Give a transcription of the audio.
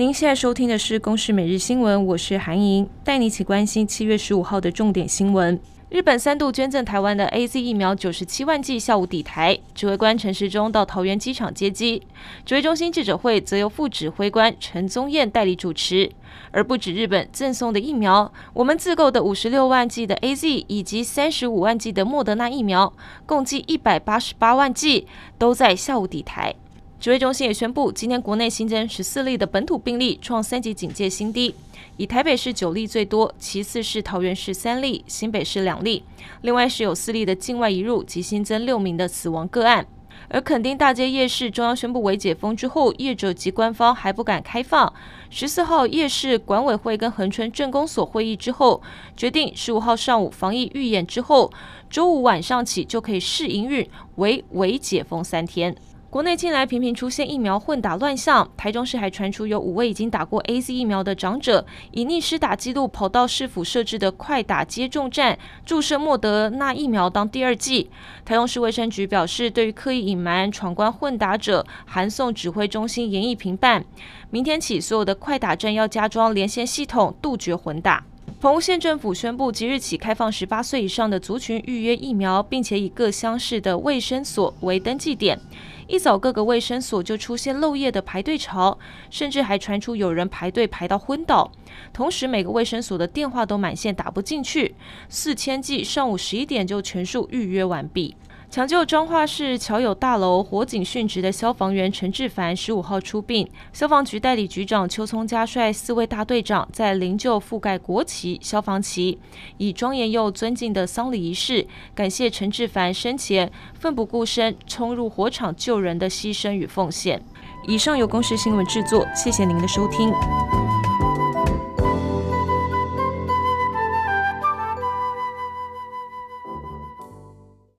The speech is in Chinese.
您现在收听的是《公视每日新闻》，我是韩莹，带你一起关心七月十五号的重点新闻。日本三度捐赠台湾的 AZ 疫苗九十七万剂，下午抵台。指挥官陈时中到桃园机场接机。指挥中心记者会则由副指挥官陈宗彦代理主持。而不止日本赠送的疫苗，我们自购的五十六万剂的 AZ 以及三十五万剂的莫德纳疫苗，共计一百八十八万剂，都在下午抵台。指挥中心也宣布，今天国内新增十四例的本土病例，创三级警戒新低。以台北市九例最多，其次是桃园市三例，新北市两例。另外是有四例的境外移入及新增六名的死亡个案。而垦丁大街夜市，中央宣布为解封之后，业者及官方还不敢开放。十四号夜市管委会跟恒春镇公所会议之后，决定十五号上午防疫预演之后，周五晚上起就可以试营运，为为解封三天。国内近来频频出现疫苗混打乱象，台中市还传出有五位已经打过 AZ 疫苗的长者，以逆施打记录跑到市府设置的快打接种站注射莫德纳疫苗当第二剂。台中市卫生局表示，对于刻意隐瞒、闯关混打者，函送指挥中心严议评办。明天起，所有的快打站要加装连线系统，杜绝混打。澎湖县政府宣布，即日起开放十八岁以上的族群预约疫苗，并且以各乡市的卫生所为登记点。一早，各个卫生所就出现漏夜的排队潮，甚至还传出有人排队排到昏倒。同时，每个卫生所的电话都满线，打不进去。四千剂上午十一点就全数预约完毕。抢救彰化市侨友大楼火警殉职的消防员陈志凡十五号出殡，消防局代理局长邱聪嘉率四位大队长在灵柩覆盖国旗、消防旗，以庄严又尊敬的丧礼仪式，感谢陈志凡生前奋不顾身冲入火场救人的牺牲与奉献。以上由公视新闻制作，谢谢您的收听。